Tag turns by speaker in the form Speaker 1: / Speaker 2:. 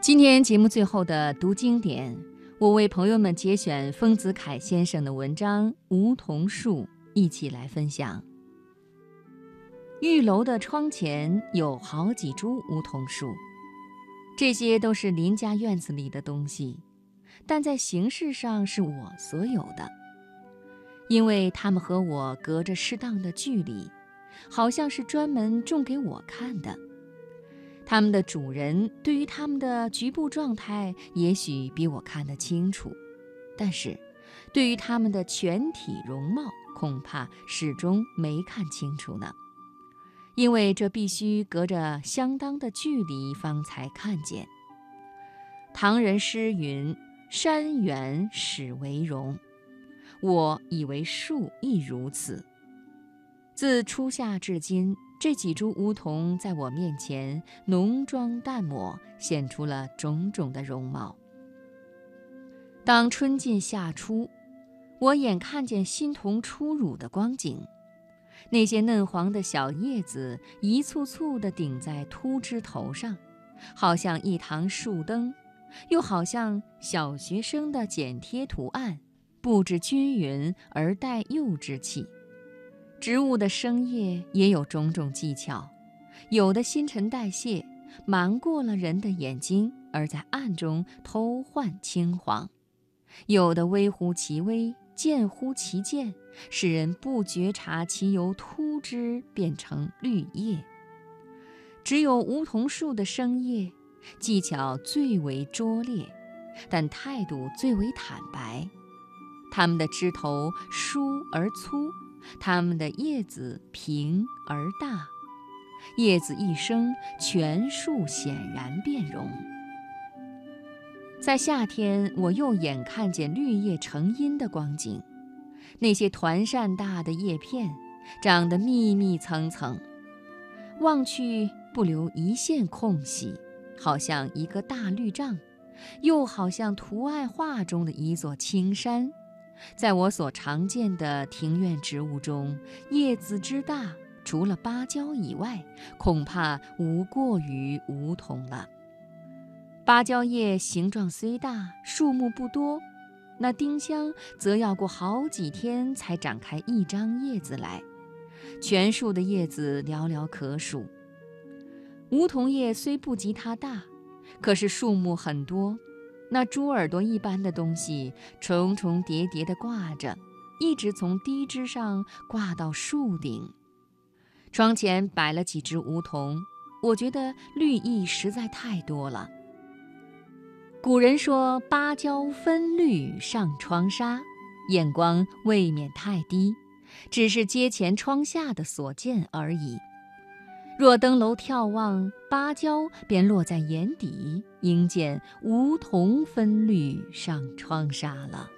Speaker 1: 今天节目最后的读经典，我为朋友们节选丰子恺先生的文章《梧桐树》，一起来分享。玉楼的窗前有好几株梧桐树，这些都是邻家院子里的东西，但在形式上是我所有的，因为它们和我隔着适当的距离，好像是专门种给我看的。它们的主人对于它们的局部状态也许比我看得清楚，但是，对于它们的全体容貌，恐怕始终没看清楚呢。因为这必须隔着相当的距离方才看见。唐人诗云：“山远始为容。”我以为树亦如此。自初夏至今，这几株梧桐在我面前浓妆淡抹，显出了种种的容貌。当春尽夏初，我眼看见新桐初乳的光景。那些嫩黄的小叶子一簇簇地顶在秃枝头上，好像一堂树灯，又好像小学生的剪贴图案，布置均匀而带幼稚气。植物的生叶也有种种技巧，有的新陈代谢，瞒过了人的眼睛，而在暗中偷换青黄；有的微乎其微。渐乎其渐，使人不觉察其由秃枝变成绿叶。只有梧桐树的生叶，技巧最为拙劣，但态度最为坦白。它们的枝头疏而粗，它们的叶子平而大，叶子一生，全树显然变容。在夏天，我又眼看见绿叶成荫的光景，那些团扇大的叶片，长得密密层层，望去不留一线空隙，好像一个大绿障，又好像图案画中的一座青山。在我所常见的庭院植物中，叶子之大，除了芭蕉以外，恐怕无过于梧桐了。芭蕉叶形状虽大，数目不多，那丁香则要过好几天才展开一张叶子来，全树的叶子寥寥可数。梧桐叶虽不及它大，可是数目很多，那猪耳朵一般的东西重重叠叠地挂着，一直从低枝上挂到树顶。窗前摆了几只梧桐，我觉得绿意实在太多了。古人说：“芭蕉分绿上窗纱，眼光未免太低，只是街前窗下的所见而已。若登楼眺望，芭蕉便落在眼底，应见梧桐分绿上窗纱了。”